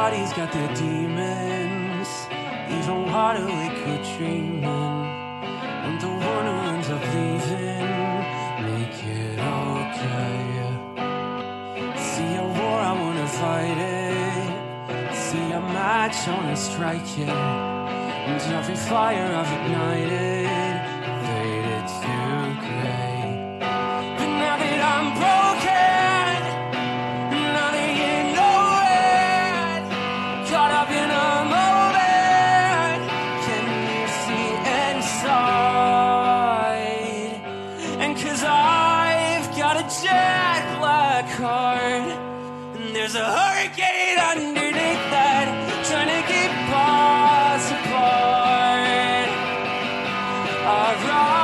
body's got their demons. Even water we liquid dreaming. I'm the one who ends up leaving. Make it okay. See a war, I wanna fight it. See a match, I wanna strike it. And every fire I've ignited There's a hurricane underneath that, trying to keep us apart. Alright.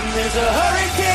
and there's a hurricane.